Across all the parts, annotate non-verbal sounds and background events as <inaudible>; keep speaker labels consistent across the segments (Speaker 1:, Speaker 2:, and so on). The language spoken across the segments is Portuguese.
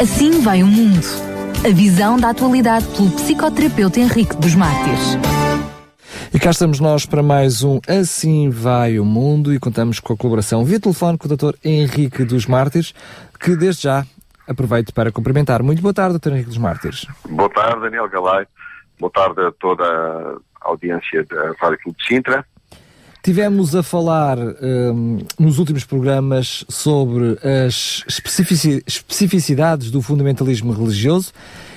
Speaker 1: Assim vai o mundo. A visão da atualidade pelo psicoterapeuta Henrique dos Mártires.
Speaker 2: E cá estamos nós para mais um Assim Vai o Mundo e contamos com a colaboração via telefone com o Dr. Henrique dos Mártires, que desde já aproveito para cumprimentar. Muito boa tarde, Dr. Henrique dos Mártires.
Speaker 3: Boa tarde, Daniel Galay. Boa tarde a toda a audiência da Rádio Clube de Sintra.
Speaker 2: Tivemos a falar um, nos últimos programas sobre as especificidades do fundamentalismo religioso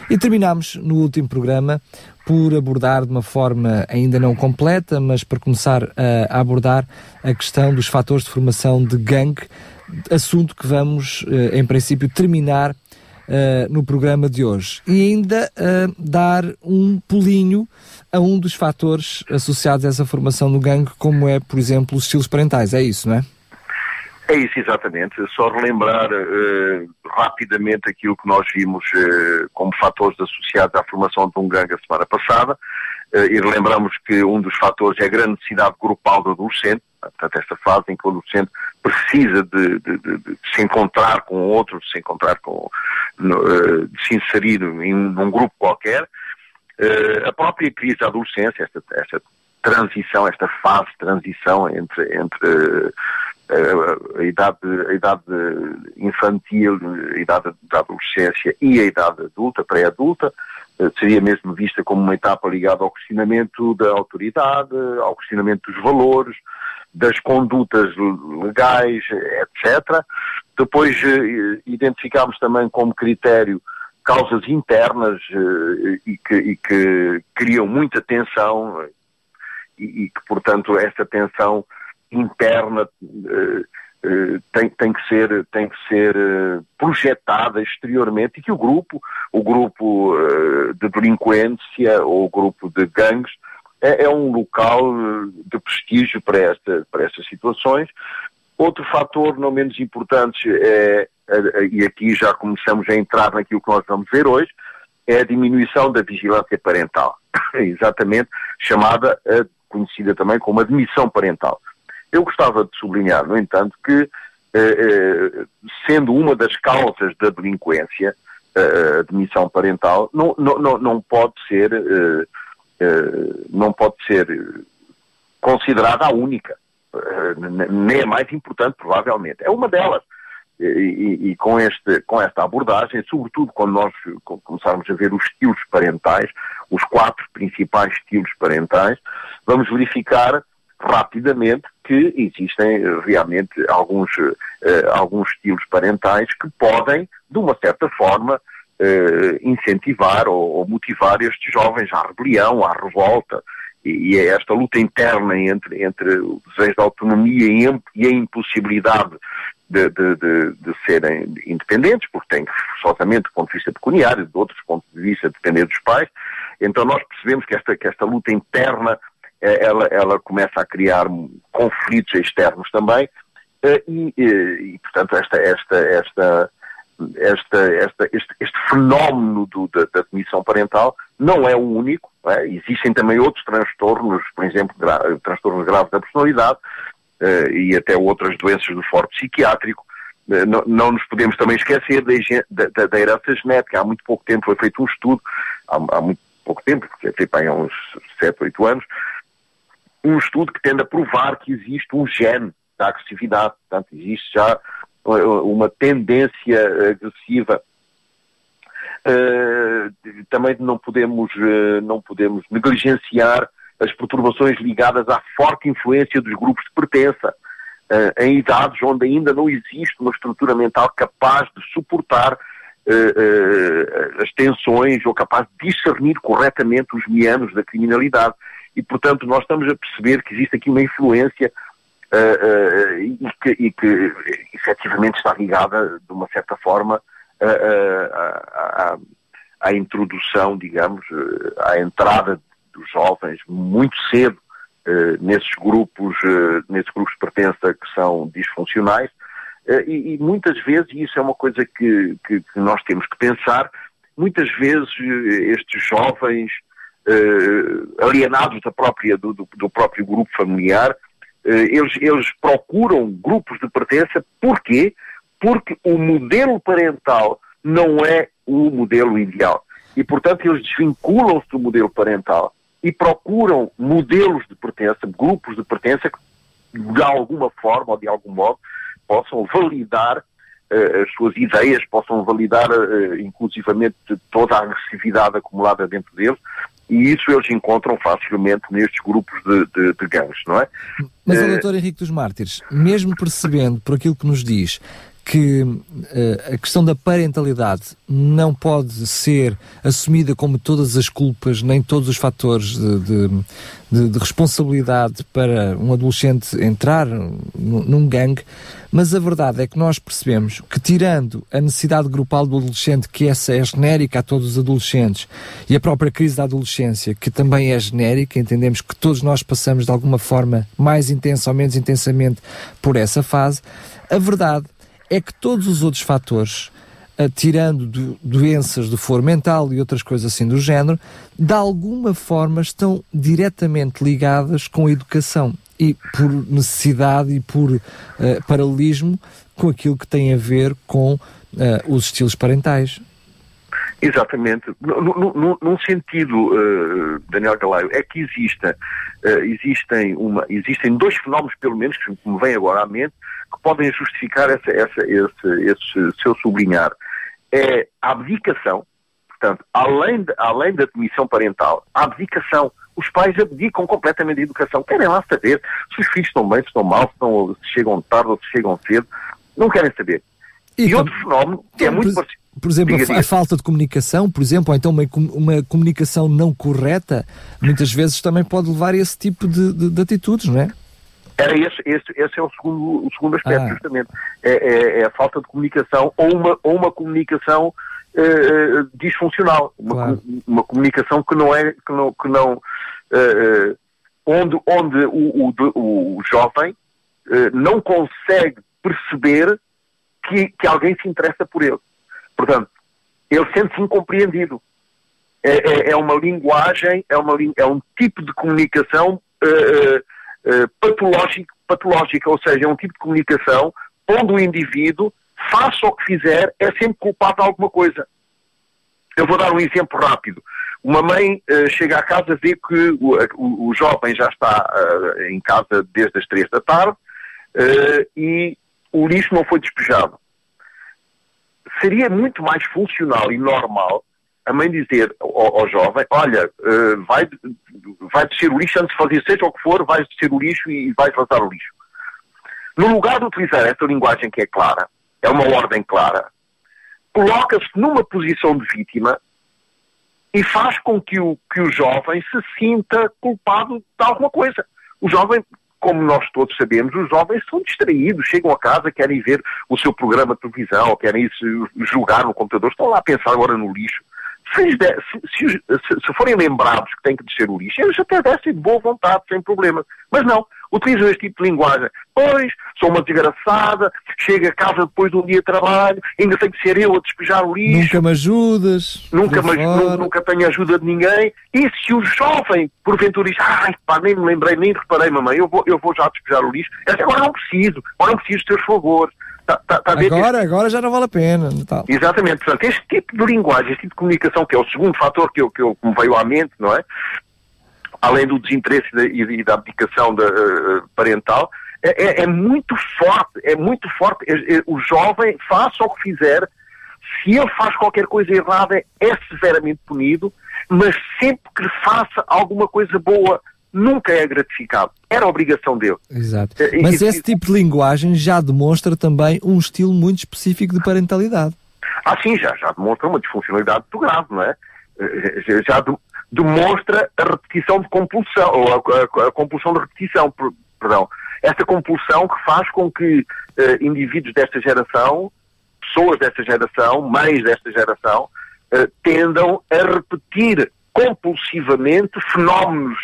Speaker 2: e terminámos no último programa por abordar de uma forma ainda não completa, mas para começar a, abordar a questão dos fatores de formação de gangue, assunto que vamos, eh, em princípio, terminar Uh, no programa de hoje. E ainda uh, dar um pulinho a um dos fatores associados a essa formação do gangue, como é, por exemplo, os estilos parentais. É isso, não é?
Speaker 3: É isso, exatamente. Só relembrar uh, rapidamente aquilo que nós vimos como fatores associados à formação de um gangue a semana passada e relembramos que um dos fatores é a grande necessidade grupal do adolescente, portanto, esta fase em que o adolescente precisa de, de, de, de se encontrar com outro, de se encontrar com, no, uh, de se inserir em um grupo qualquer. Uh, a própria crise da adolescência, esta, esta transição, esta fase de transição entre, entre uh, a, idade, a idade infantil, a idade da adolescência e a idade adulta, pré-adulta, seria mesmo vista como uma etapa ligada ao questionamento da autoridade, ao questionamento dos valores, das condutas legais, etc. Depois identificámos também como critério causas internas eh, e, que, e, que, criam muita tensão e, e, que, portanto, essa tensão interna eh, tem, tem, que ser, tem que ser projetada exteriormente e que o grupo, o grupo de delinquência ou o grupo de gangues, é, é um local de prestígio para, esta, para estas situações. Outro fator não menos importante é, e aqui já começamos a entrar naquilo que nós vamos ver hoje, é a diminuição da vigilância parental, <coughs> exatamente chamada, conhecida também como admissão parental. Eu gostava de sublinhar, no entanto, que eh, eh, sendo uma das causas da delinquência, a admissão parental, não, não, não pode ser eh, eh, não pode ser considerada a única, eh, nem a mais importante, provavelmente. É uma delas. E, e, com, este, com esta abordagem, sobretudo quando nós começarmos a ver os estilos parentais, os quatro principais estilos parentais, vamos verificar rapidamente que existem realmente alguns, uh, alguns estilos parentais que podem, de uma certa forma, uh, incentivar ou, ou, motivar estes jovens à rebelião, à revolta, e, é esta luta interna entre, entre o desejo de autonomia e a impossibilidade de, de, de, de, serem independentes, porque têm que, forçosamente, do ponto de vista pecuniário, de outros pontos de vista, depender dos pais. Então nós percebemos que esta, que esta luta interna, eh, ela, ela começa a criar conflitos externos também, eh, e, e, e portanto, esta, esta, esta, esta, esta, este, este fenómeno do, da, da parental não é o único, é? existem também outros transtornos, por exemplo, gra transtornos graves da personalidade e até outras doenças do foro psiquiátrico. Uh, não, não, nos podemos também esquecer da, da, da, herança genética. Há muito pouco tempo foi feito um estudo, há, há muito pouco tempo, porque feito há uns 7, 8 anos, um estudo que tende a provar que existe um gene da agressividade. Portanto, existe já uma tendência agressiva. Uh, também não podemos, uh, não podemos negligenciar as perturbações ligadas à forte influência dos grupos de pertença, uh, em idades onde ainda não existe uma estrutura mental capaz de suportar as tensões ou capaz de discernir corretamente os meandros da criminalidade. E, portanto, nós estamos a perceber que existe aqui uma influência uh, e, que, e que efetivamente está ligada, de uma certa forma, à, à introdução, digamos, à entrada dos jovens muito cedo uh, nesses grupos, uh, nesses grupos de pertença que são disfuncionais, uh, e, e, muitas vezes, e isso é uma coisa que, que, que nós temos que pensar, muitas vezes estes jovens alienados da própria, do, do, próprio grupo familiar eh, eles, eles procuram grupos de pertença, porquê? Porque o modelo parental não é o modelo ideal. E, portanto, eles desvinculam-se do modelo parental e procuram modelos de pertença, grupos de pertença que, de alguma forma ou de algum modo, possam validar uh, as suas ideias, possam validar uh, inclusivamente toda a agressividade acumulada dentro deles e isso eles encontram facilmente nestes grupos de, de, de gangues, não é?
Speaker 2: Mas o doutor Henrique dos Mártires, mesmo percebendo por aquilo que nos diz que uh, a questão da parentalidade não pode ser assumida como todas as culpas, nem todos os fatores de, de, de, de responsabilidade para um adolescente entrar num gangue, mas a verdade é que nós percebemos que, tirando a necessidade grupal do adolescente, que essa é genérica a todos os adolescentes, e a própria crise da adolescência, que também é genérica, entendemos que todos nós passamos de alguma forma mais intensa ou menos intensamente por essa fase, a verdade é que todos os outros fatores, uh, tirando do, doenças do foro mental e outras coisas assim do género, de alguma forma estão diretamente ligadas com a educação e por necessidade e por uh, paralelismo com aquilo que tem a ver com uh, os estilos parentais.
Speaker 3: Exatamente. num sentido, uh, Daniel Galaio, é que exista, uh, existem, uma, existem dois fenómenos, pelo menos, que me vêm agora à mente, que podem justificar essa, essa, esse, esse seu sublinhar. É a abdicação, portanto, além, de, além da demissão parental, a abdicação. Os pais abdicam completamente da educação. Querem lá saber se os filhos estão bem, se estão mal, se, estão, se chegam tarde ou se chegam cedo. Não querem saber. E, e outro fenómeno que é muito
Speaker 2: parecido. Por exemplo, diga, diga. a falta de comunicação, por exemplo, ou então uma, uma, comunicação não correta, muitas vezes também pode levar a esse tipo de, de, de atitudes, não é?
Speaker 3: Era esse, esse, esse é o segundo, o segundo aspecto, ah. justamente. É, é, é, a falta de comunicação ou uma, ou uma comunicação uh, disfuncional. Uma, claro. uma comunicação que não é, que não, que não uh, onde, onde o, o, o jovem uh, não consegue perceber que, que alguém se interessa por ele. Portanto, ele sente-se incompreendido. É, é, é, uma linguagem, é, uma, é um tipo de comunicação uh, uh, patológico, patológica, ou seja, é um tipo de comunicação onde o indivíduo, faça o que fizer, é sempre culpado de alguma coisa. Eu vou dar um exemplo rápido. Uma mãe uh, chega à casa, vê que o, o, o jovem já está em casa desde as três da tarde e o lixo não foi despejado seria muito mais funcional e normal a mãe dizer ao, ao jovem, olha, uh, vai, vai descer o lixo antes de fazer seja o que for, vais descer o lixo e, vais vazar o lixo. No lugar de utilizar essa linguagem que é clara, é uma ordem clara, coloca-se numa posição de vítima e faz com que o, que o jovem se sinta culpado de alguma coisa. O jovem como nós todos sabemos, os jovens são distraídos, chegam a casa, querem ver o seu programa de televisão, querem se jogar no computador, estão lá a pensar agora no lixo. Se, se, se, forem lembrados que têm que descer o lixo, eles até descem de boa vontade, sem problema. Mas não, utilizam este tipo de linguagem. Pois, sou uma desgraçada, chego a casa depois de um dia de trabalho, ainda tenho que ser eu a despejar o lixo.
Speaker 2: Nunca me ajudas.
Speaker 3: Nunca, me, nunca, nunca tenho ajuda de ninguém. E se o jovem, porventura, diz, ai pá, nem me lembrei, nem reparei, mamãe, eu vou, eu vou já despejar o lixo. Agora não preciso, agora não preciso dos teus favores.
Speaker 2: Tá, tá, tá agora, este... agora já não vale a pena. Tal.
Speaker 3: Exatamente. Portanto, este tipo de linguagem, este tipo de comunicação, que é o segundo fator que, eu, que, eu, que me veio à mente, não é? Além do desinteresse e da abdicação da, uh, parental, é, é, é, muito forte, é muito forte. É, é, o jovem, faça o que fizer, se ele faz qualquer coisa errada, é severamente punido, mas sempre que faça alguma coisa boa, nunca é gratificado. Era obrigação dele.
Speaker 2: Exato. Eh, Mas esse tipo de linguagem já demonstra também um estilo muito específico de parentalidade.
Speaker 3: Ah, sim, já, já demonstra uma disfuncionalidade muito grave, não é? Eh, já, já de, demonstra a repetição de compulsão, ou a, a, a, compulsão de repetição, perdão. Essa compulsão que faz com que uh, indivíduos desta geração, pessoas desta geração, mães desta geração, uh, tendam a repetir compulsivamente fenómenos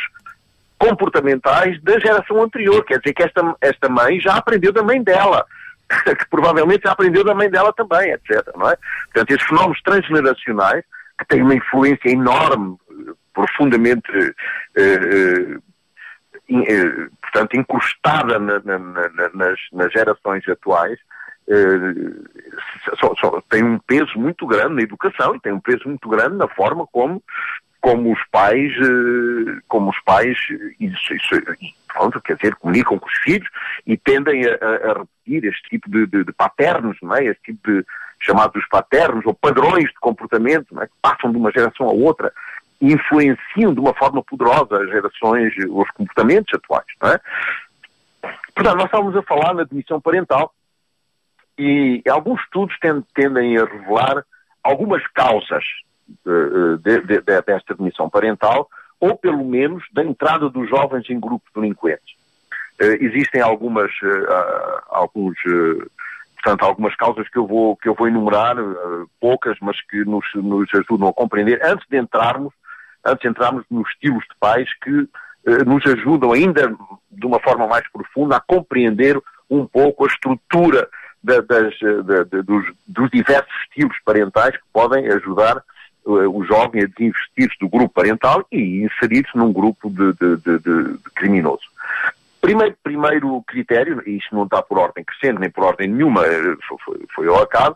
Speaker 3: comportamentais da geração anterior. Quer dizer que esta, esta mãe já aprendeu da mãe dela, <laughs> que provavelmente já aprendeu da mãe dela também, etc. Não é? Portanto, esses fenómenos transgeracionais, que têm uma influência enorme, profundamente, eh, eh, eh portanto, encrustada na, na, na, nas, nas, gerações atuais, só, só, tem um peso muito grande na educação e tem um peso muito grande na forma como como os pais, como os pais, isso, isso, pronto, quer dizer, comunicam com os filhos e tendem a, a repetir este tipo de, de, de paternos, não é? Este tipo de chamados paternos ou padrões de comportamento, é? Que passam de uma geração a outra influenciam de uma forma poderosa as gerações, os comportamentos atuais, não é? Portanto, nós estávamos a falar na admissão parental e alguns estudos tendem a revelar algumas causas de, de, de, desta admissão parental, ou pelo menos da entrada dos jovens em grupos delinquentes. Uh, existem algumas, uh, alguns, uh, portanto, algumas causas que eu vou, que eu vou enumerar, poucas, mas que nos, nos ajudam a compreender, antes de entrarmos, antes de entrarmos nos estilos de pais que nos ajudam ainda de uma forma mais profunda a compreender um pouco a estrutura das, dos, dos diversos estilos parentais que podem ajudar o jovem a desinvestir-se do grupo parental e inserir-se num grupo de, de, de, de, criminoso. Primeiro, primeiro critério, e isto não está por ordem crescente, nem por ordem nenhuma, eh, foi, foi ao acaso,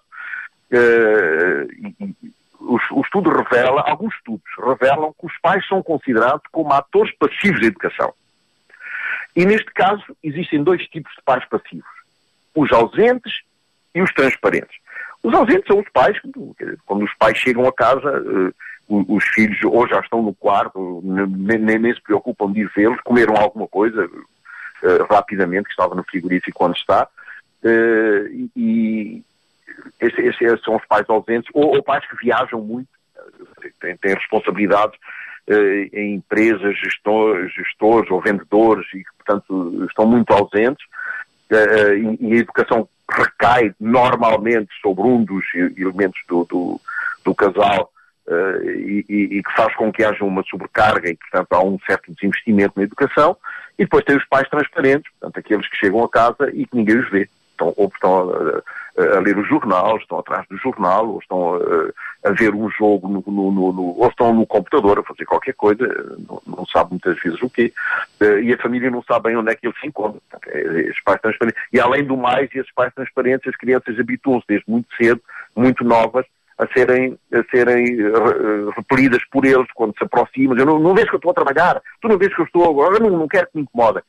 Speaker 3: uh, o, o, estudo revela, alguns estudos revelam que os pais são considerados como atores passivos da educação. E neste caso existem dois tipos de pais passivos. Os ausentes e os transparentes. Os ausentes são os pais, quando os pais chegam a casa, uh, os filhos ou já estão no quarto, nem, nem se preocupam de ir vê-los, comeram alguma coisa uh, rapidamente, que estava no frigorífico quando está, uh, e esses, esses, são os pais ausentes, ou, ou pais que viajam muito, têm, têm responsabilidades em empresas, gestores, gestores ou vendedores e que, portanto, estão muito ausentes, e, e a educação recai normalmente sobre um dos elementos do, do, do casal uh, e, e, que faz com que haja uma sobrecarga e, portanto, há um certo desinvestimento na educação. E depois tem os pais transparentes, portanto, aqueles que chegam a casa e que ninguém os vê. Então, ou estão a, a, ler o jornal, estão atrás do jornal, ou estão a, a ver um jogo, no, no, no, ou estão no computador a fazer qualquer coisa, não, não sabe muitas vezes o quê, eh, e a família não sabe bem onde é que ele se encontra. Portanto, é, é, pais transparentes. E além do mais, esses pais transparentes, as crianças habituam-se desde muito cedo, muito novas, a serem, a serem repelidas por eles quando se aproximam. Eu não, não vês que eu estou a trabalhar, tu não vês que eu estou agora, não, não quero que me incomodem.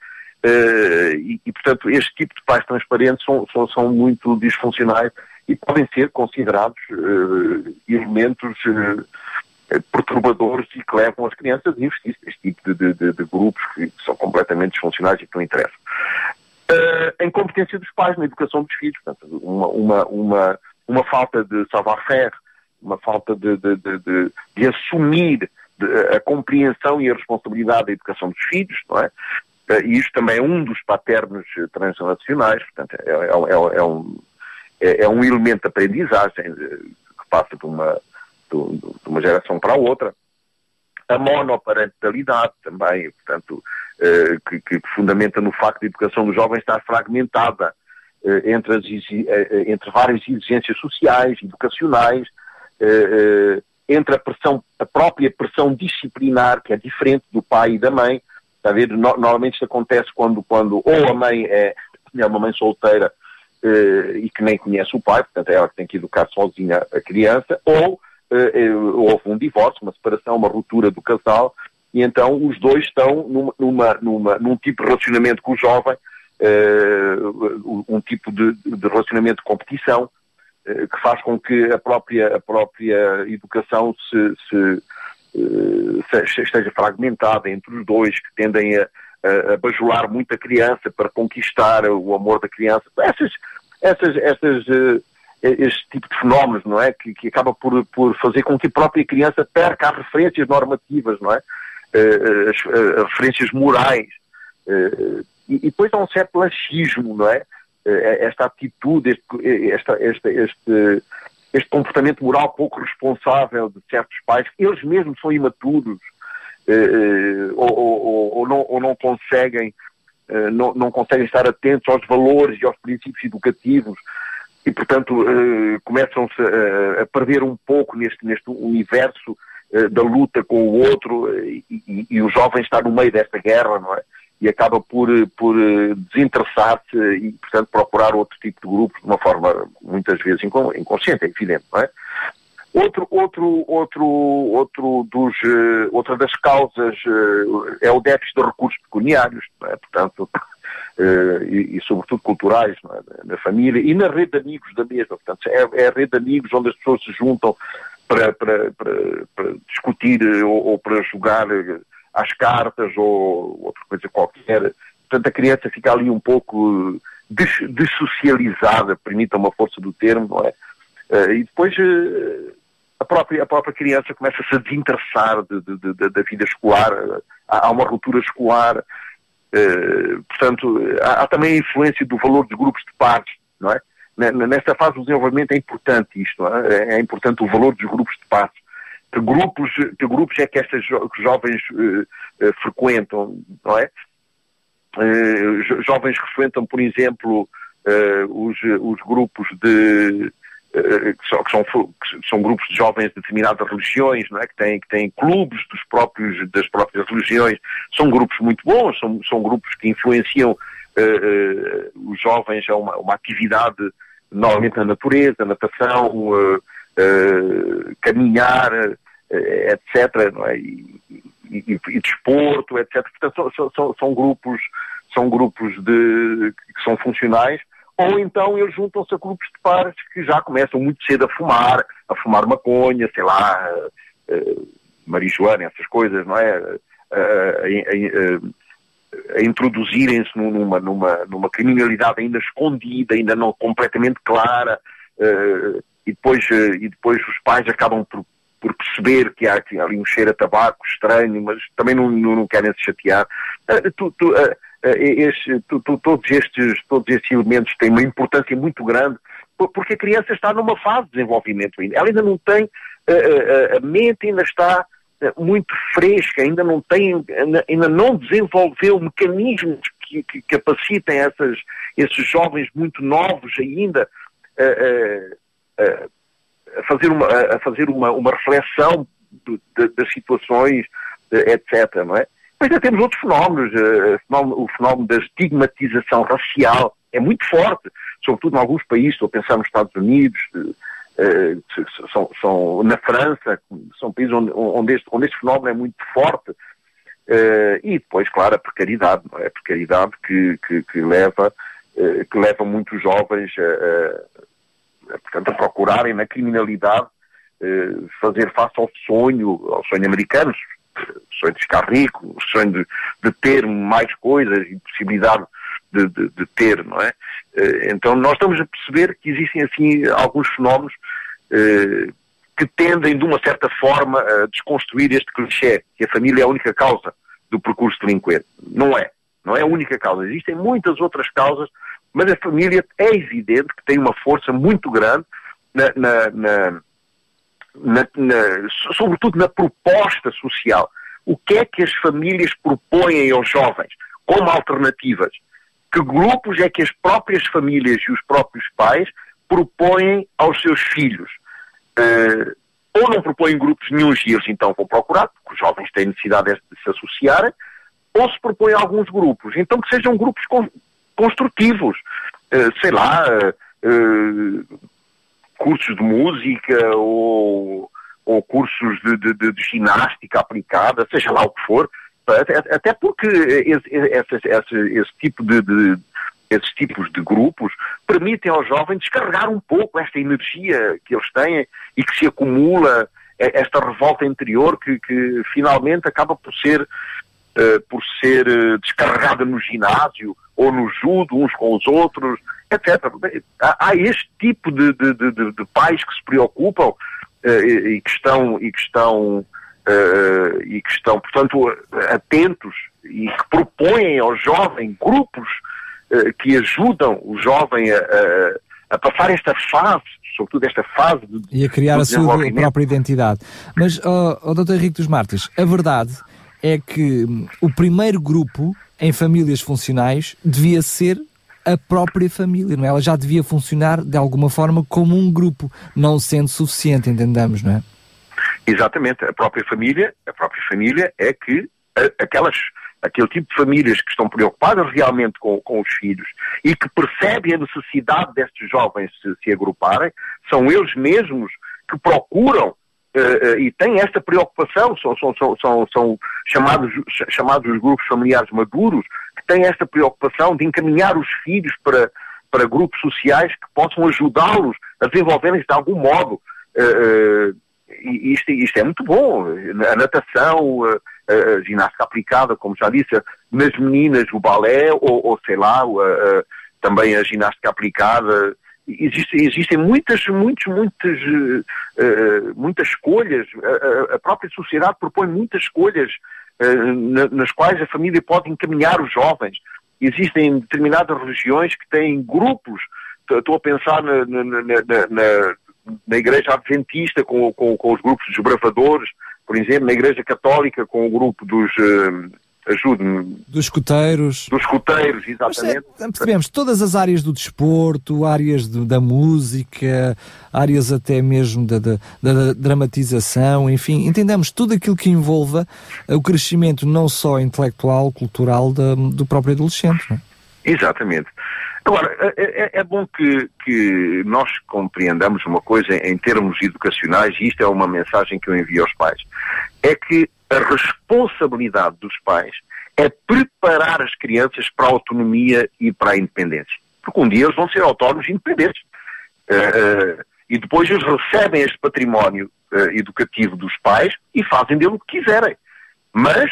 Speaker 3: Uh, e, e, portanto, este tipo de pais transparentes são, são, são muito disfuncionais e podem ser considerados uh, elementos uh, perturbadores e que levam as crianças a investir neste tipo de, de, de, grupos que são completamente disfuncionais e que não interessam. a incompetência dos pais na educação dos filhos, portanto, uma, uma, uma, uma falta de savoir-faire, uma falta de, de, de assumir a compreensão e a responsabilidade da educação dos filhos, não é? Eh, e isto também é um dos paternos eh, transnacionais, portanto, é, é, é, é um, é, é, um elemento de aprendizagem eh, que passa de uma, de uma geração para a outra. A monoparentalidade também, portanto, que, que, fundamenta no facto de a educação dos jovens estar fragmentada entre, as, entre várias exigências sociais, educacionais, entre a pressão, a própria pressão disciplinar, que é diferente do pai e da mãe, Está a ver? No, normalmente isto acontece quando, quando ou a mãe é, é uma mãe solteira eh, e que nem conhece o pai, portanto é ela que tem que educar sozinha a criança, ou eh, houve um divórcio, uma separação, uma ruptura do casal, e então os dois estão numa, numa, numa num tipo de relacionamento com o jovem, um tipo de, de relacionamento de competição, que faz com que a própria, a própria educação se, se uh, esteja fragmentada entre os dois, que tendem a, a, a, bajular muito a criança para conquistar o amor da criança. Essas, essas, essas, uh, este tipo de fenómenos, não é? Que, que acaba por, por fazer com que a própria criança perca as referências normativas, não é? Uh, as, as, referências morais. E, e, depois há um certo laxismo, não é? esta atitude, este, esta, este, este comportamento moral pouco responsável de certos pais, eles mesmos são imaturos eh, eh, ou, ou, ou, não, ou, não, conseguem eh, não, não, conseguem estar atentos aos valores e aos princípios educativos e, portanto, eh, começam-se a, a, perder um pouco neste, neste universo eh, da luta com o outro eh, e, e, e, o jovem está no meio desta guerra, não é? E acaba por, por desinteressar-se e, portanto, procurar outro tipo de grupos de uma forma muitas vezes inconsciente, é evidente, não é? Outro, outro, outro, outro dos, uh, outra das causas é o déficit de recursos pecuniários, é? portanto, <laughs> e, e, sobretudo culturais, é? na família e na rede de amigos da mesma. Portanto, é, é, a rede de amigos onde as pessoas se juntam para, para, para, para discutir ou, ou, para jogar às cartas ou outra coisa qualquer. Portanto, a criança fica ali um pouco dessocializada, permita uma força do termo, não é? e depois a própria, a própria criança começa-se a desinteressar de, de, de, da vida escolar, há, uma ruptura escolar, portanto, há, há, também a influência do valor dos grupos de pares, não é? Nesta fase do desenvolvimento é importante isto, é? é? importante o valor dos grupos de pares. Que grupos, que grupos é que estas jo jovens uh, uh, frequentam, não é? jovens que frequentam, por exemplo, os, os grupos de eh, que são, que, são, que são, grupos de jovens de determinadas religiões, não é? que, têm, que têm clubes dos próprios, das próprias religiões, são grupos muito bons, são, são grupos que influenciam uh, uh, os jovens a uma, uma, atividade normalmente na natureza, natação, uh, caminhar, etc. Não é? e, e, e, desporto, etc. Portanto, são, são, são grupos, são grupos de, que são funcionais ou então eles juntam-se a grupos de pares que já começam muito cedo a fumar, a fumar maconha, sei lá, uh, marijuana, essas coisas, não é? Uh, a, a introduzirem-se numa, numa, numa criminalidade ainda escondida, ainda não completamente clara, uh, e, depois, e depois os pais acabam por, por perceber que há, ali um cheiro a tabaco estranho, mas também não, não, não querem se chatear. Tu, tu, eh, este, todos, estes, todos estes elementos têm uma importância muito grande, porque a criança está numa fase de desenvolvimento ainda. Ela ainda não tem, a mente ainda está muito fresca, ainda não tem, ainda não desenvolveu mecanismos que, que capacitem essas, esses jovens muito novos ainda a, a fazer uma, a fazer uma, uma reflexão de, de, das situações, etc. Não é? Mas ainda temos outros fenómenos. Eh, o fenómeno da estigmatização racial é muito forte, sobretudo em alguns países, estou a pensar nos Estados Unidos, eh, são, são, na França, são países onde, onde, este, onde este fenómeno é muito forte. E depois, claro, a precariedade, não é? A precariedade que, que, que leva, que leva muitos jovens a, a, portanto, a procurarem na criminalidade uh, fazer face ao sonho, ao sonho americano, sonho de ficar rico, sonho de, de ter mais coisas e possibilidade de, de, de, ter, não é? Eh, então nós estamos a perceber que existem assim alguns fenómenos eh, que tendem de uma certa forma a desconstruir este clichê, que a família é a única causa do percurso delinquente. Não é. Não é a única causa. Existem muitas outras causas, mas a família é evidente que tem uma força muito grande na, na, na na, sobretudo na proposta social. O que é que as famílias propõem aos jovens como alternativas? Que grupos é que as próprias famílias e os próprios pais propõem aos seus filhos? Uh, ou não propõem grupos nenhums e eles então vão procurar, porque os jovens têm necessidade de se associarem, ou se propõem alguns grupos. Então que sejam grupos construtivos. Uh, sei lá, uh, cursos de música ou, ou cursos de, de, de, ginástica aplicada, seja lá o que for, até porque esse, esse, esse, esse tipo de, de, esses tipos de grupos permitem aos jovens descarregar um pouco esta energia que eles têm e que se acumula, esta revolta interior que, que finalmente acaba por ser, uh, por ser uh, descarregada no ginásio ou no judo uns com os outros, etc. Há, há este tipo de, de, de, de, pais que se preocupam uh, e, e, que estão, e que estão, e que estão, portanto, atentos e que propõem ao jovem grupos que ajudam o jovem a, a, a, passar esta fase, sobretudo esta fase de,
Speaker 2: E a criar a sua própria identidade. Mas, oh, oh, Dr. Henrique dos Martins, a verdade é que hum, o primeiro grupo em famílias funcionais devia ser a própria família, não é? Ela já devia funcionar de alguma forma como um grupo, não sendo suficiente, entendamos, não é?
Speaker 3: Exatamente, a própria família, a própria família é que aquelas aquele tipo de famílias que estão preocupadas realmente com, com os filhos e que percebem a necessidade destes jovens se, se agruparem, são eles mesmos que procuram uh, e têm esta preocupação, são, são, são, são, são chamados, chamados os grupos familiares maduros, que têm esta preocupação de encaminhar os filhos para, para grupos sociais que possam ajudá-los a desenvolverem-se de algum modo. Uh, e isto, isto, é muito bom. A natação, a, a, ginástica aplicada, como já disse, nas meninas o balé, ou, ou sei lá, também a ginástica aplicada, Existem, existem muitas, muitas, muitas, uh, muitas escolhas. A, a, própria sociedade propõe muitas escolhas uh, na, nas quais a família pode encaminhar os jovens. Existem determinadas religiões que têm grupos. Estou a pensar na, na, na, na Igreja Adventista com, com, com, os grupos dos bravadores, por exemplo, na Igreja Católica com o grupo dos. Uh, ajude-me.
Speaker 2: Dos escuteiros.
Speaker 3: Dos escuteiros, exatamente.
Speaker 2: É, percebemos todas as áreas do desporto, áreas de, da música, áreas até mesmo da, da, da, dramatização, enfim, entendemos tudo aquilo que envolva o crescimento não só intelectual, cultural da, do próprio adolescente. Não é?
Speaker 3: Exatamente. Agora, é, é, é, bom que, que nós compreendamos uma coisa em termos educacionais, e isto é uma mensagem que eu envio aos pais, é que a responsabilidade dos pais é preparar as crianças para a autonomia e para a independência. Porque um dia eles vão ser autónomos e independentes. Uh, uh, e depois eles recebem este património uh, educativo dos pais e fazem dele o que quiserem. Mas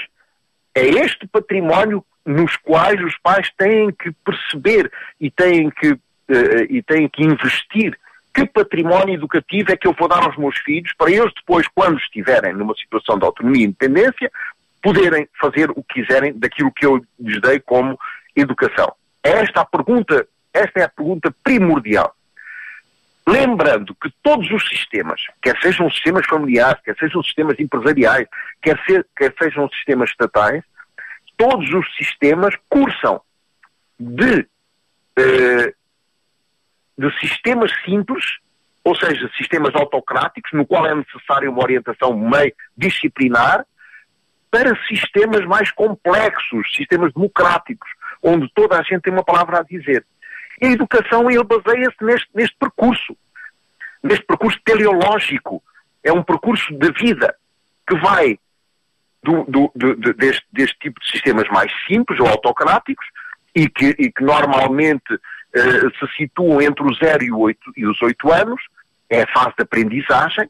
Speaker 3: é este património nos quais os pais têm que perceber e têm que, e têm que investir que património educativo é que eu vou dar aos meus filhos para eles depois, quando estiverem numa situação de autonomia e independência, poderem fazer o que quiserem daquilo que eu lhes dei como educação. Esta é a pergunta, esta é a pergunta primordial. Lembrando que todos os sistemas, quer sejam sistemas familiares, quer sejam sistemas empresariais, quer, ser, quer sejam sistemas estatais, todos os sistemas cursam de eh, de sistemas simples, ou seja, sistemas autocráticos, no qual é necessária uma orientação meio disciplinar, para sistemas mais complexos, sistemas democráticos, onde toda a gente tem uma palavra a dizer. E a educação, ele baseia-se neste, neste percurso, neste percurso teleológico. É um percurso de vida que vai do, do, do, deste, deste, tipo de sistemas mais simples ou autocráticos e que, e que normalmente se situam entre os 0 e, o 8, e os 8 anos, é a fase de aprendizagem,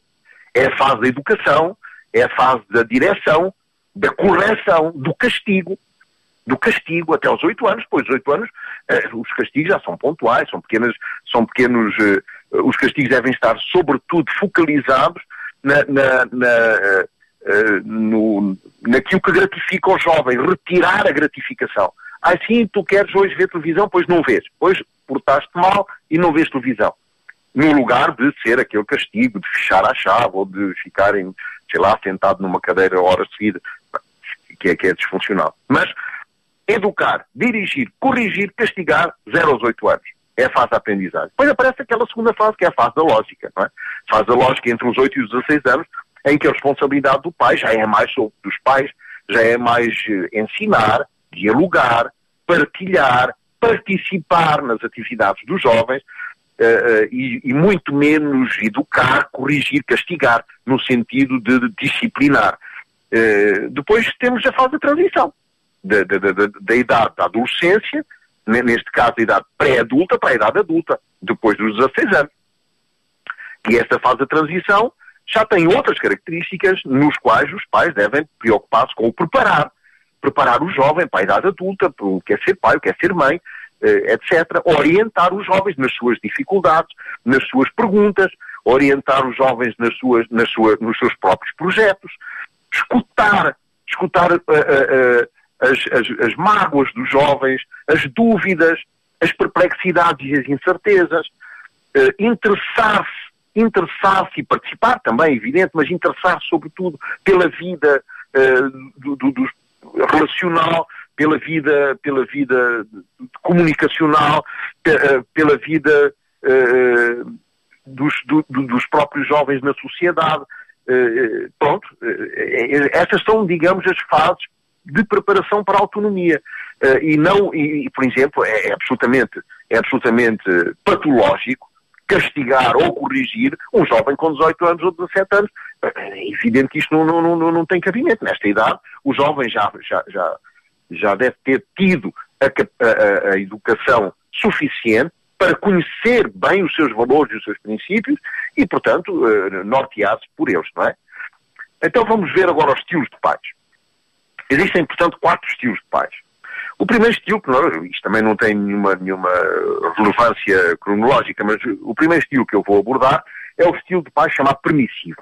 Speaker 3: é a fase da educação, é a fase da direção, da correção, do castigo, do castigo até aos 8 anos, dos 8 anos, eh, os castigos já são pontuais, são pequenas, são pequenos, eh, os castigos devem estar sobretudo focalizados na, na, na no, naquilo que gratifica o jovem, retirar a gratificação. Assim, tu queres hoje ver televisão, pois não vês. Pois portaste mal e não vês televisão. No lugar de ser aquele castigo de fechar a chave ou de ficarem, sei lá, sentado numa cadeira horas seguidas, que é, que é disfuncional. Mas educar, dirigir, corrigir, castigar, 0 aos 8 anos. É a fase da aprendizagem. Depois aparece aquela segunda fase, que é a fase da lógica. Não é? Fase da lógica entre os 8 e os 16 anos, em que a responsabilidade do pai já é mais sobre dos pais, já é mais eh, ensinar, dialogar, partilhar, participar nas atividades dos jovens uh, uh, e, e, muito menos educar, corrigir, castigar, no sentido de, de disciplinar. Uh, depois temos a fase de transição, da, da, da, da idade da adolescência, neste caso a idade pré-adulta para a idade adulta, depois dos 16 anos. E esta fase de transição já tem outras características nos quais os pais devem preocupar-se com o preparar preparar o jovem para a idade adulta, para o que é ser pai, o que é ser mãe, etc. Orientar os jovens nas suas dificuldades, nas suas perguntas, orientar os jovens nas suas, nas suas, nos seus próprios projetos, escutar, escutar uh, uh, uh, as, as, as, mágoas dos jovens, as dúvidas, as perplexidades e as incertezas, interessar-se, interessar-se e participar também, evidente, mas interessar-se sobretudo pela vida do, do, dos relacional, pela vida, pela vida comunicacional, eh, pela vida uh, dos, do, dos próprios jovens na sociedade. Pronto, essas são, digamos, as fases de preparação para a autonomia. E não, e, por exemplo, é, é, absolutamente, é absolutamente patológico castigar ou corrigir um jovem com 18 anos ou 17 anos. É evidente que isto não, não, não, não tem cabimento. Nesta idade, o jovem já, já, já, já deve ter tido a, a, a educação suficiente para conhecer bem os seus valores e os seus princípios e, portanto, uh, nortear-se por eles, não é? Então vamos ver agora os estilos de pais. Existem, portanto, quatro estilos de pais. O primeiro estilo, que não, isto também não tem nenhuma, nenhuma relevância cronológica, mas o primeiro estilo que eu vou abordar é o estilo de pais chamado permissivo.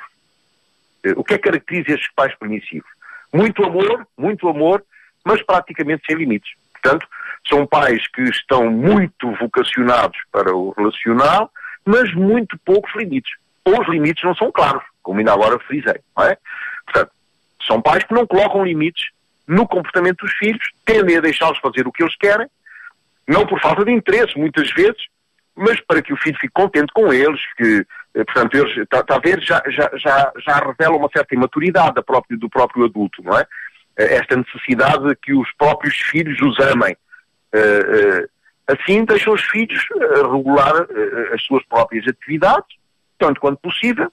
Speaker 3: Eh, o que é que caracteriza estes pais permissivos? Muito amor, muito amor, mas praticamente sem limites. Portanto, são pais que estão muito vocacionados para o relacional, mas muito poucos limites. Ou os limites não são claros, como ainda agora frisei. Não é? Portanto, são pais que não colocam limites no comportamento dos filhos, tendem a deixá-los fazer o que eles querem, não por falta de interesse, muitas vezes, mas para que o filho fique contente com eles, que, eh, portanto, eles, está tá a ver, já, já, já, já revela uma certa imaturidade do próprio adulto, não é? Eh, esta necessidade de que os próprios filhos os amem. Eh, assim, deixam os filhos regular as suas próprias atividades, tanto quanto possível,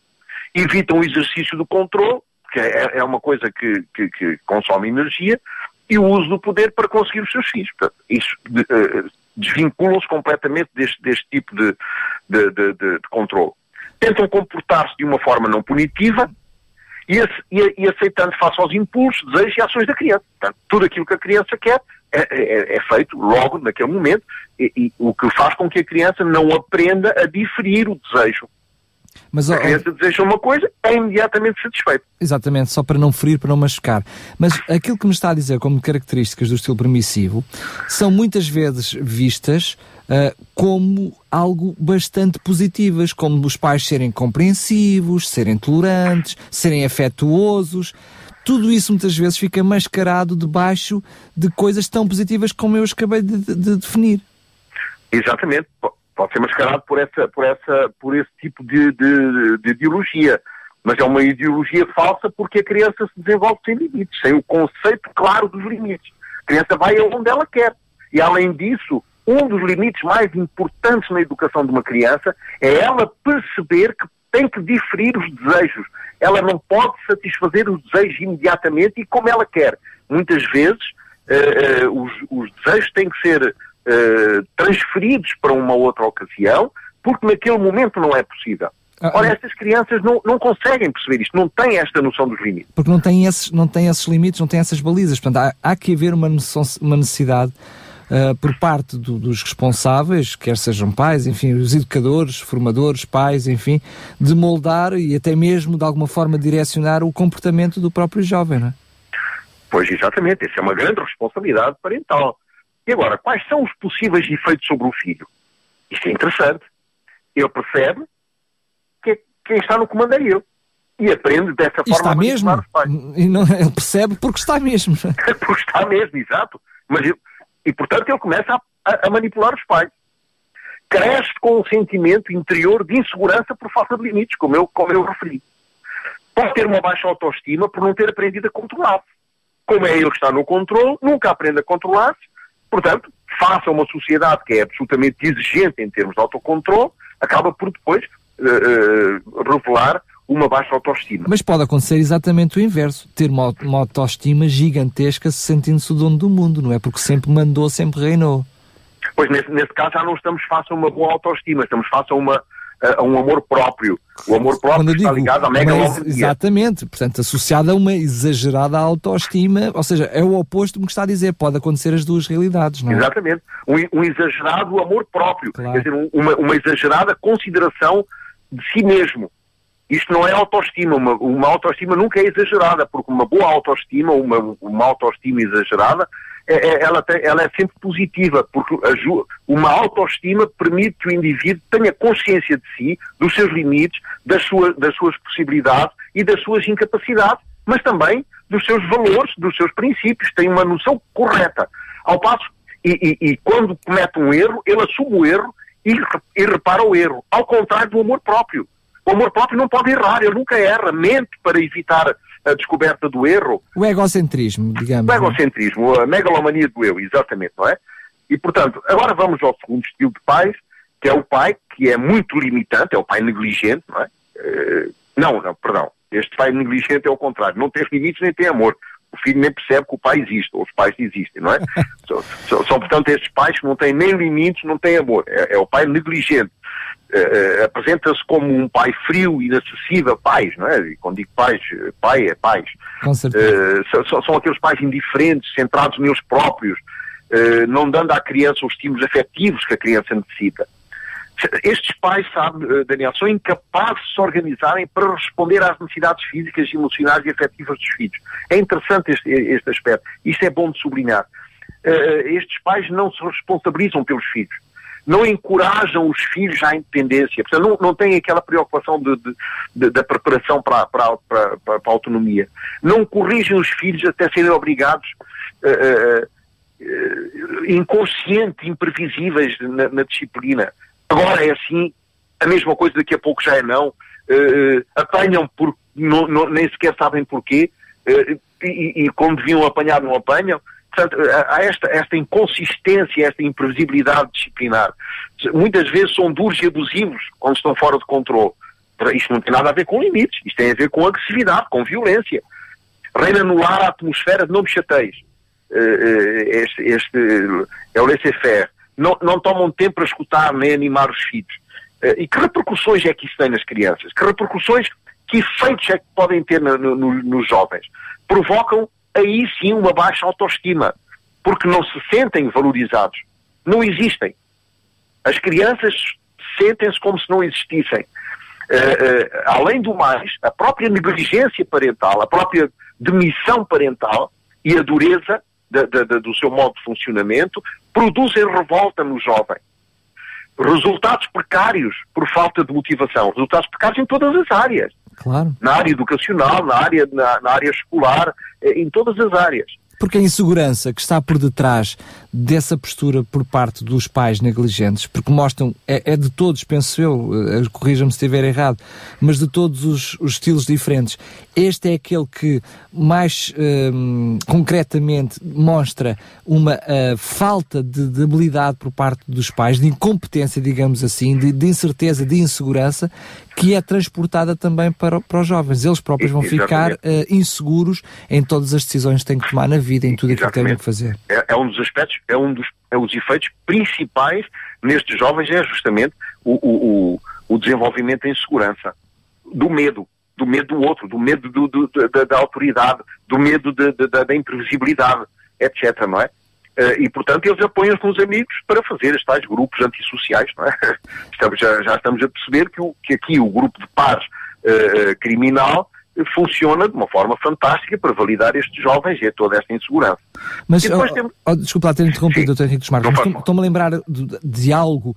Speaker 3: evitam o exercício do controle que é, é uma coisa que, que, que, consome energia, e o uso do poder para conseguir os seus fins. Portanto, isso de, desvinculam-se completamente deste, deste tipo de, de, de, de controle. Tentam comportar-se de uma forma não punitiva e, e, e, aceitando face aos impulsos, desejos e ações da criança. Portanto, tudo aquilo que a criança quer é, é, é feito logo, naquele momento, e, e, o que faz com que a criança não aprenda a diferir o desejo mas, a criança deseja uma coisa, é imediatamente satisfeito.
Speaker 2: Exatamente, só para não ferir, para não machucar. Mas aquilo que me está a dizer como características do estilo permissivo são muitas vezes vistas como algo bastante positivas, como os pais serem compreensivos, serem tolerantes, serem afetuosos. Tudo isso muitas vezes fica mascarado debaixo de coisas tão positivas como eu acabei de, de, de definir.
Speaker 3: Exatamente pode ser mascarado por, essa, por, essa, por esse tipo de, de, de ideologia. Mas é uma ideologia falsa porque a criança se desenvolve sem limites, sem o conceito claro dos limites. A criança vai aonde ela quer. E além disso, um dos limites mais importantes na educação de uma criança é ela perceber que tem que diferir os desejos. Ela não pode satisfazer os desejos imediatamente e como ela quer. Muitas vezes uh, uh, os, os desejos têm que ser eh, transferidos para uma outra ocasião, porque naquele momento não é possível. Ah, Ora, ah. estas crianças não, não conseguem perceber isto, não têm esta noção dos limites.
Speaker 2: Porque não têm esses, não têm esses limites, não têm essas balizas. Portanto, há, há que haver uma, noção, uma necessidade uh, por parte do, dos responsáveis, quer sejam pais, enfim, os educadores, formadores, pais, enfim, de moldar e até mesmo de alguma forma direcionar o comportamento do próprio jovem, não é?
Speaker 3: Pois, exatamente. Essa é uma grande responsabilidade parental. E agora, quais são os possíveis efeitos sobre o filho? Isto é interessante. Ele percebe que quem está no comando é ele. E aprende dessa
Speaker 2: e
Speaker 3: forma
Speaker 2: está mesmo. os pais. E não, ele percebe porque está mesmo. <laughs>
Speaker 3: porque está mesmo, exato. Mas ele, e portanto ele começa a, a, a manipular os pais. Cresce com um sentimento interior de insegurança por falta de limites, como eu, como eu referi. Pode ter uma baixa autoestima por não ter aprendido a controlar-se. Como é ele que está no controle, nunca aprende a controlar-se Portanto, face a uma sociedade que é absolutamente exigente em termos de autocontrole, acaba por depois uh, uh, revelar uma baixa autoestima.
Speaker 2: Mas pode acontecer exatamente o inverso, ter uma, uma autoestima gigantesca sentindo-se o dono do mundo, não é? Porque sempre mandou, sempre reinou.
Speaker 3: Pois nesse, nesse caso já não estamos face a uma boa autoestima, estamos face a uma a um amor próprio. O amor próprio está ligado à megalomania.
Speaker 2: Exatamente, portanto, associado a uma exagerada autoestima, ou seja, é o oposto do que está a dizer, pode acontecer as duas realidades, não é?
Speaker 3: Exatamente, um, um exagerado amor próprio, claro. quer dizer, uma, uma exagerada consideração de si mesmo. Isto não é autoestima, uma, uma autoestima nunca é exagerada, porque uma boa autoestima, uma, uma autoestima exagerada, é, é, ela, tem, ela é sempre positiva, porque uma autoestima permite que o indivíduo tenha consciência de si, dos seus limites, das, sua, das suas possibilidades e das suas incapacidades, mas também dos seus valores, dos seus princípios, tem uma noção correta. Ao passo, e, e, e quando comete um erro, ele assume o erro e, e repara o erro, ao contrário do amor próprio. O amor próprio não pode errar, ele nunca erra, mente para evitar a descoberta do erro.
Speaker 2: O egocentrismo, digamos.
Speaker 3: O é? egocentrismo, a megalomania do eu, exatamente, não é? E, portanto, agora vamos ao segundo estilo de pais, que é o pai que é muito limitante, é o pai negligente, não é? Uh, não, não, perdão. Este pai negligente é o contrário. Não tem limites nem tem amor. O filho nem percebe que o pai existe, ou os pais existem, não é? são, são, são, portanto, estes pais que não têm nem limites, não têm amor. É, é o pai negligente. Uh, apresenta-se como um pai frio, inacessível, pais, não é? E quando digo pais, pai é pais.
Speaker 2: Com certeza.
Speaker 3: Uh, são, são, aqueles pais indiferentes, centrados neles próprios, uh, não dando à criança os estímulos afetivos que a criança necessita. Estes pais, sabe, Daniel, são incapazes de se organizarem para responder às necessidades físicas, emocionais e afetivas dos filhos. É interessante este, este aspecto. Isto é bom de sublinhar. estes pais não se responsabilizam pelos filhos não encorajam os filhos à independência, portanto, não, não têm aquela preocupação de, de, de, da preparação para, para, para, para, a autonomia. Não corrigem os filhos até serem obrigados, uh, uh, inconscientes, imprevisíveis na, na, disciplina. Agora é assim, a mesma coisa daqui a pouco já é não. Uh, apanham por, não, não, nem sequer sabem porquê, e, e como deviam apanhar, não apanham. Portanto, há esta, esta inconsistência, esta imprevisibilidade disciplinar. Muitas vezes são duros e abusivos quando estão fora de controle. Isto não tem nada a ver com limites, isto tem a ver com agressividade, com violência. Reina no lar a atmosfera de não me chateis. Eh, eh, este, este é o laissez-faire. Não, não tomam tempo para escutar nem animar os filhos. Eh, e que repercussões é que isso tem nas crianças? Que repercussões, que efeitos é que podem ter no, no, nos jovens? Provocam aí sim uma baixa autoestima, porque não se sentem valorizados. Não existem. As crianças sentem-se como se não existissem. Uh, uh, além do mais, a própria negligência parental, a própria demissão parental e a dureza do seu modo de funcionamento produzem revolta no jovem. Resultados precários por falta de motivação. Resultados precários em todas as áreas.
Speaker 2: Claro.
Speaker 3: Na área educacional, na área, na, na área escolar, eh, em todas as áreas.
Speaker 2: Porque a insegurança que está por detrás dessa postura por parte dos pais negligentes, porque mostram, é, é de todos, penso eu, eh, corrija-me se estiver errado, mas de todos os, os, estilos diferentes, este é aquele que mais um, concretamente mostra uma uh, falta de, de, habilidade por parte dos pais, de incompetência, digamos assim, de, de incerteza, de insegurança, que é transportada também para, para os jovens. Eles próprios vão ficar uh, inseguros em todas as decisões que têm que tomar na vida, em tudo aquilo que têm que fazer.
Speaker 3: É, é, um dos aspectos, é um dos é os efeitos principais nestes jovens, é justamente o, o, o, o desenvolvimento da insegurança, do medo, do medo do outro, do medo do, do, da, da, autoridade, do medo de, de, da, da imprevisibilidade, etc. Não é? Uh, e, portanto, eles apoiam-se com os amigos para fazer estes tais grupos antissociais, não é? <laughs> Estamos, já, já, estamos a perceber que, o, que aqui o grupo de pares uh, criminal funciona de uma forma fantástica para validar estes jovens e toda esta insegurança.
Speaker 2: Mas, oh, temos... oh, desculpa lá ter interrompido, Dr. Henrique dos Marcos, estou-me a lembrar de, de algo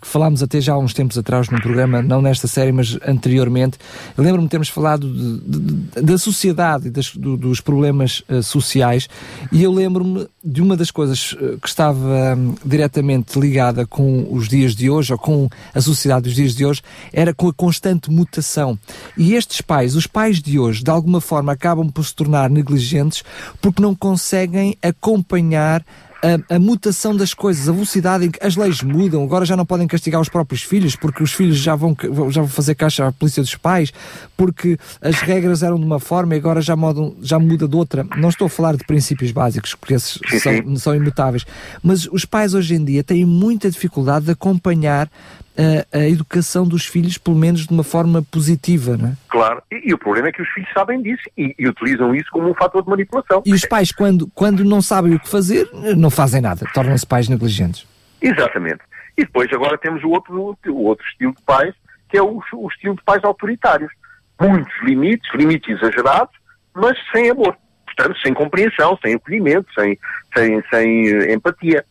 Speaker 2: que falámos até já há uns tempos atrás num programa, não nesta série, mas anteriormente. Lembro-me de termos falado de, de, da sociedade e das, do, dos problemas uh, sociais, e eu lembro-me de uma das coisas uh, que estava um, diretamente ligada com os dias de hoje, ou com a sociedade dos dias de hoje, era com a constante mutação. E estes pais, os pais de hoje, de alguma forma acabam por se tornar negligentes porque não conseguem acompanhar a, a, mutação das coisas, a velocidade em que as leis mudam, agora já não podem castigar os próprios filhos, porque os filhos já vão, já vão fazer caixa à polícia dos pais, porque as regras eram de uma forma e agora já, mudam, já muda de outra. Não estou a falar de princípios básicos, porque esses são, são imutáveis, mas os pais hoje em dia têm muita dificuldade de acompanhar a, a, educação dos filhos, pelo menos de uma forma positiva, não é?
Speaker 3: Claro, e, e, o problema é que os filhos sabem disso e, e, utilizam isso como um fator de manipulação.
Speaker 2: E os pais, quando, quando não sabem o que fazer, não fazem nada, tornam-se pais negligentes.
Speaker 3: Exatamente. E depois agora temos o outro, o outro estilo de pais, que é o, o estilo de pais autoritários. Muitos limites, limites exagerados, mas sem amor. Portanto, sem compreensão, sem acolhimento, sem, sem, sem uh, empatia.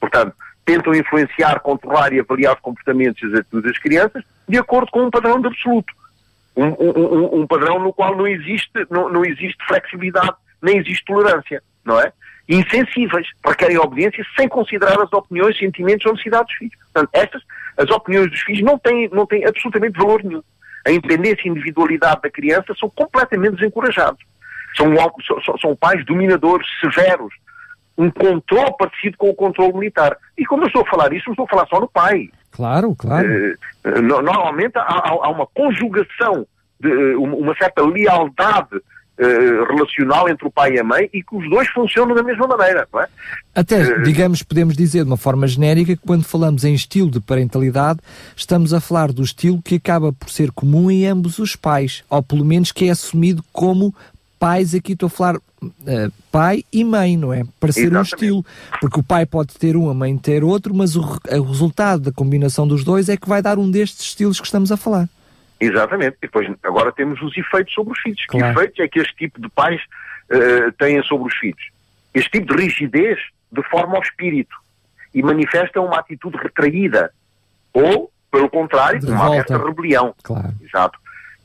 Speaker 3: Portanto, tentam influenciar, controlar e avaliar os comportamentos e as atitudes das crianças de acordo com um padrão de absoluto. Um, um, um padrão no qual não existe, não, não existe flexibilidade, nem existe tolerância, não é? Insensíveis, requerem obediência sem considerar as opiniões, sentimentos ou necessidades dos filhos. Portanto, estas, as opiniões dos filhos não têm, não têm absolutamente valor nenhum. a independência e individualidade da criança são completamente desencorajados. São, são, são pais dominadores, severos, um controle parecido com o controle militar. E quando eu estou a falar isso, não estou a falar só no pai.
Speaker 2: Claro, claro. Uh,
Speaker 3: normalmente há, há, uma conjugação, de, uh, uma certa lealdade uh, relacional entre o pai e a mãe e que os dois funcionam da mesma maneira, não é?
Speaker 2: Até, digamos, podemos dizer de uma forma genérica que quando falamos em estilo de parentalidade, estamos a falar do estilo que acaba por ser comum em ambos os pais, ou pelo menos que é assumido como pais, aqui estou a falar uh, pai e mãe, não é? Para ser Exatamente. um estilo. Porque o pai pode ter um, a mãe ter outro, mas o, o, resultado da combinação dos dois é que vai dar um destes estilos que estamos a falar.
Speaker 3: Exatamente. E depois, agora temos os efeitos sobre os filhos. Claro. Que efeitos é que este tipo de pais uh, têm sobre os filhos? Este tipo de rigidez deforma o espírito e manifesta uma atitude retraída. Ou, pelo contrário, uma aberta rebelião.
Speaker 2: Claro.
Speaker 3: Exato.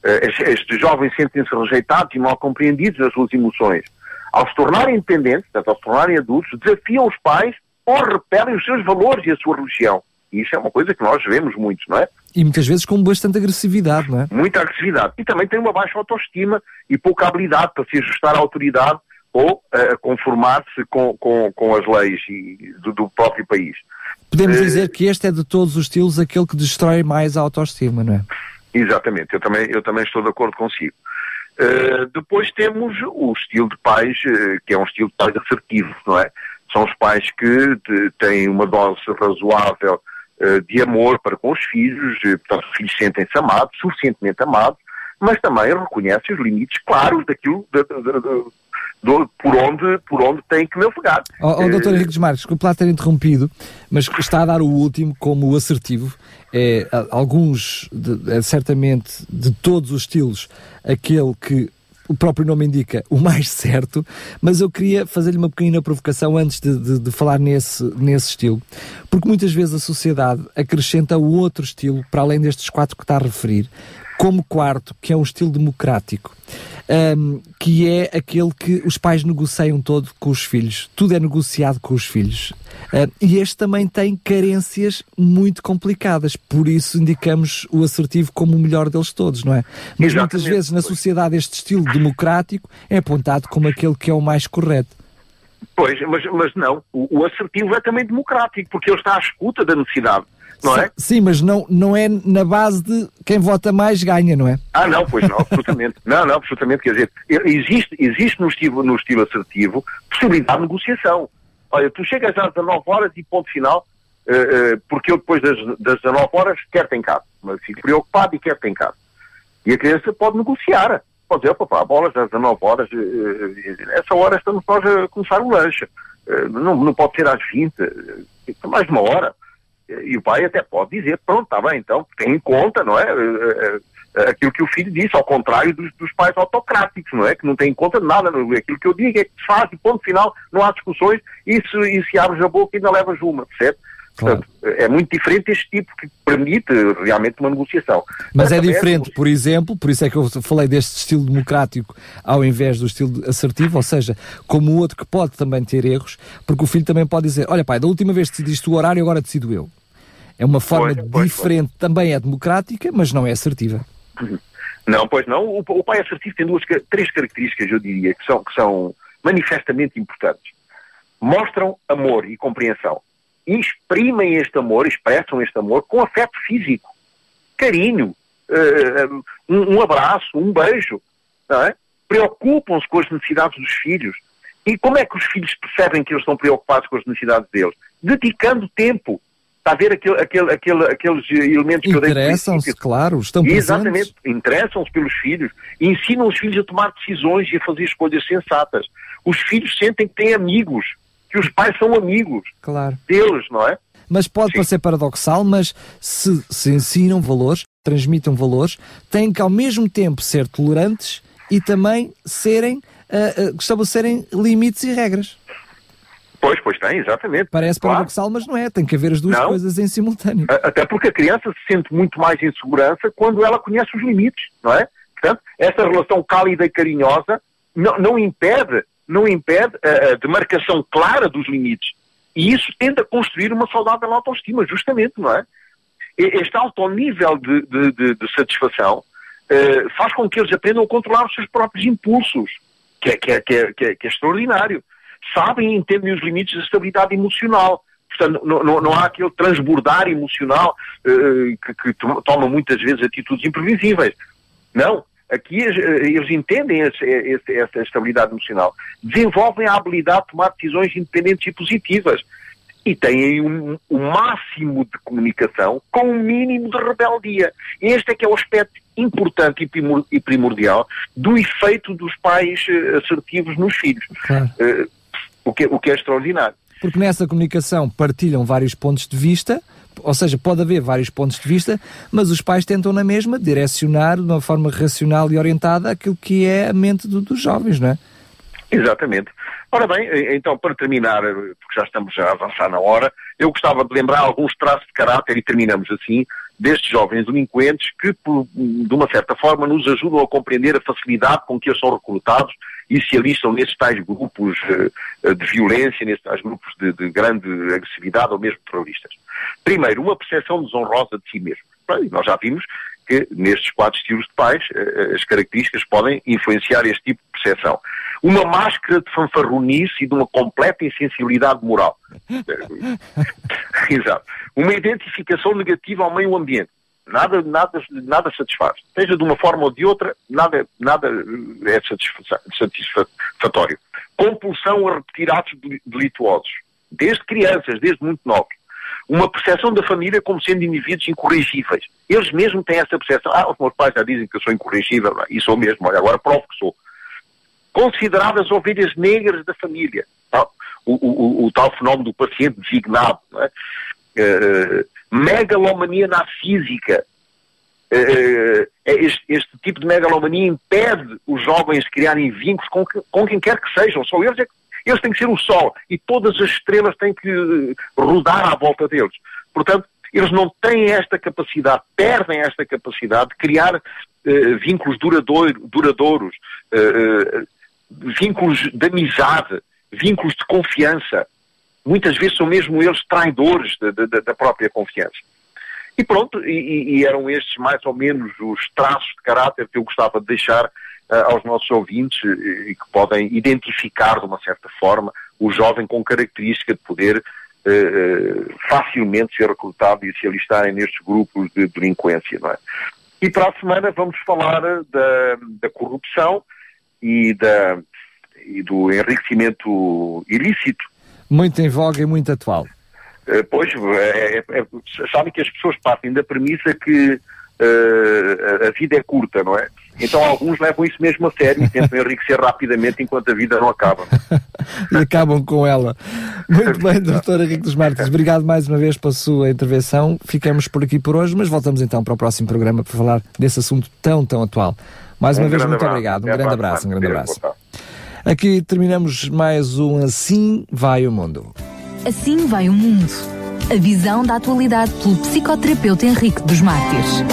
Speaker 3: Eh, estes jovens sentem-se rejeitados e mal compreendidos nas suas emoções. Ao se tornarem independentes, portanto, ao se tornarem adultos, desafiam os pais ou repelem os seus valores e a sua religião. E isso é uma coisa que nós vemos muito, não é?
Speaker 2: E muitas vezes com bastante agressividade, não é?
Speaker 3: Muita agressividade. E também tem uma baixa autoestima e pouca habilidade para se ajustar à autoridade ou uh, conformar-se com, com, com as leis e, do, do próprio país.
Speaker 2: Podemos uh, dizer que este é de todos os estilos aquele que destrói mais a autoestima, não é?
Speaker 3: Exatamente, eu também, eu também estou de acordo consigo. Uh, depois temos o estilo de pais, que é um estilo de pais assertivo, não é? São os pais que têm uma dose razoável de amor para com os filhos, portanto, os filhos sentem-se amados, suficientemente amados, mas também reconhecem os limites claros daquilo, de, de, de, do, por, onde, por onde tem que navegar.
Speaker 2: Oh, oh, doutor Henrique dos Marques, desculpe lá ter interrompido, mas está a dar o último como assertivo. É, alguns, de, é, certamente, de todos os estilos, aquele que o próprio nome indica, o mais certo, mas eu queria fazer-lhe uma pequena provocação antes de, de, de, falar nesse, nesse estilo, porque muitas vezes a sociedade acrescenta outro estilo, para além destes quatro que está a referir, como quarto, que é um estilo democrático um, que é aquele que os pais negociam todo com os filhos. Tudo é negociado com os filhos. Uh, e este também tem carências muito complicadas, por isso indicamos o assertivo como o melhor deles todos, não é? Mas Exatamente. muitas vezes na sociedade este estilo democrático é apontado como aquele que é o mais correto.
Speaker 3: Pois, mas, mas não, o, o assertivo é também democrático, porque ele está à escuta da necessidade não é?
Speaker 2: Sim, mas não, não é na base de quem vota mais ganha, não é?
Speaker 3: Ah, não, pois não, absolutamente. <laughs> não, não, absolutamente. Quer dizer, existe, existe no, estilo, no estilo assertivo possibilidade de negociação. Olha, tu chegas às 19 horas e ponto final, uh, uh, porque eu depois das, das 19 horas quero-te em casa. Mas fico preocupado e quero-te em casa. E a criança pode negociar. Pode dizer, papá, bolas às 19 horas, uh, essa hora estamos nós a começar o lanche. não, não pode ser às 20, mais de uma hora. E o pai até pode dizer, pronto, está bem, então tem em conta, não é? é, é? Aquilo que o filho disse, ao contrário dos, dos, pais autocráticos, não é? Que não tem em conta nada, não, aquilo que eu digo é que se faz, e ponto final, não há discussões, e se, e se abres a boca ainda levas uma, percebe? Claro. Portanto, é muito diferente este tipo que permite realmente uma negociação.
Speaker 2: Mas, Mas é diferente, é... por exemplo, por isso é que eu falei deste estilo democrático ao invés do estilo assertivo, ou seja, como o outro que pode também ter erros, porque o filho também pode dizer: Olha, pai, da última vez decidiste o horário, agora decido eu. É uma forma pois, diferente, pois, também é democrática, mas não é assertiva.
Speaker 3: Não, pois não. O, o pai assertivo tem duas, três características, eu diria, que são, que são manifestamente importantes. Mostram amor e compreensão. E exprimem este amor, expressam este amor com afeto físico, carinho, uh, um, um, abraço, um beijo. É? Preocupam-se com as necessidades dos filhos. E como é que os filhos percebem que eles estão preocupados com as necessidades deles? Dedicando tempo Está a ver aquele, aquele, aquele, aqueles elementos
Speaker 2: que eu dei Interessam-se, claro, estão presentes.
Speaker 3: Exatamente, interessam-se pelos filhos e ensinam os filhos a tomar decisões e a fazer escolhas sensatas. Os filhos sentem que têm amigos, que os pais são amigos
Speaker 2: claro.
Speaker 3: deles, não é?
Speaker 2: Mas pode Sim. parecer paradoxal, mas se, se ensinam valores, transmitam valores, têm que ao mesmo tempo ser tolerantes e também serem, uh, uh, estabelecerem limites e regras.
Speaker 3: Pois, pois tem, exatamente.
Speaker 2: Parece claro. paradoxal, mas não é. Tem que haver as duas não. coisas em simultâneo.
Speaker 3: Até porque a criança se sente muito mais em segurança quando ela conhece os limites, não é? Portanto, essa relação cálida e carinhosa não, não impede, não impede a, a demarcação clara dos limites. E isso tende a construir uma saudável autoestima, justamente, não é? Este alto nível de, de, de, de satisfação uh, faz com que eles aprendam a controlar os seus próprios impulsos, que é, que é, que é, que é, que é extraordinário. Sabem e entendem os limites da estabilidade emocional. Portanto, não, não, não há aquele transbordar emocional uh, que, que toma muitas vezes atitudes imprevisíveis. Não. Aqui eles entendem esse, esse, essa estabilidade emocional. Desenvolvem a habilidade de tomar decisões independentes e positivas e têm um, um, máximo de comunicação com um mínimo de rebeldia. Este é que é o aspecto importante e primordial do efeito dos pais eh, assertivos nos filhos. Claro. Uh, o, que, o que é extraordinário.
Speaker 2: Porque nessa comunicação partilham vários pontos de vista, ou seja, pode haver vários pontos de vista, mas os pais tentam na mesma direcionar de uma forma racional e orientada aquilo que é a mente do, dos jovens, não é?
Speaker 3: Exatamente. Ora bem, então para terminar, porque já estamos a avançar na hora, eu gostava de lembrar alguns traços de caráter e terminamos assim, destes jovens delinquentes que, de uma certa forma, nos ajudam a compreender a facilidade com que eles são recrutados e se alistam nesses tais grupos uh, de violência, nesses tais grupos de, de, grande agressividade ou mesmo terroristas. Primeiro, uma percepção desonrosa de si mesmo. Nós já vimos que nestes quatro estilos de pais uh, as características podem influenciar este tipo de percepção uma máscara de fanfarronice e de uma completa insensibilidade moral. <laughs> <laughs> Exato. Uma identificação negativa ao meio ambiente. Nada, nada, nada satisfaz. Seja de uma forma ou de outra, nada, nada é satisfatório. Compulsão a repetir atos delituosos. Desde crianças, desde muito novos. Uma percepção da família como sendo indivíduos incorrigíveis. Eles mesmos têm essa percepção. Ah, os meus pais já dizem que eu sou incorrigível. E sou mesmo. Olha, agora provo que sou consideradas ovelhas negras da família. O, o, o, tal fenómeno do paciente designado. É? Uh, megalomania narcísica. Uh, este, este, tipo de megalomania impede os jovens de criarem vínculos com, com quem quer que sejam. Só eles, é, eles têm que ser o sol e todas as estrelas têm que rodar à volta deles. Portanto, eles não têm esta capacidade, perdem esta capacidade de criar uh, vínculos duradouro, duradouros, uh, vínculos de amizade, vínculos de confiança. Muitas vezes são mesmo eles traidores da, da, própria confiança. E pronto, e, e, eram estes mais ou menos os traços de caráter que eu gostava de deixar uh, aos nossos ouvintes e que podem identificar de uma certa forma o jovem com característica de poder uh, facilmente ser recrutado e se alistarem nestes grupos de delinquência. Não é? E para a semana vamos falar da, da corrupção, e, da, e do enriquecimento ilícito.
Speaker 2: Muito em voga e muito atual.
Speaker 3: Uh, pois, é, é, é, sabem que as pessoas partem da premissa que uh, a vida é curta, não é? Então alguns levam isso mesmo a sério e tentam <laughs> enriquecer rapidamente enquanto a vida não acaba. <laughs>
Speaker 2: e acabam com ela. Muito bem, <laughs> doutor Henrique dos Martins, obrigado mais uma vez pela sua intervenção. Ficamos por aqui por hoje, mas voltamos então para o próximo programa para falar desse assunto tão, tão atual. Mais uma um vez, muito abraço. obrigado. Um grande abraço, um grande abraço. Aqui terminamos mais um Assim Vai o Mundo.
Speaker 1: Assim vai o mundo. A visão da atualidade pelo psicoterapeuta Henrique dos Mártires.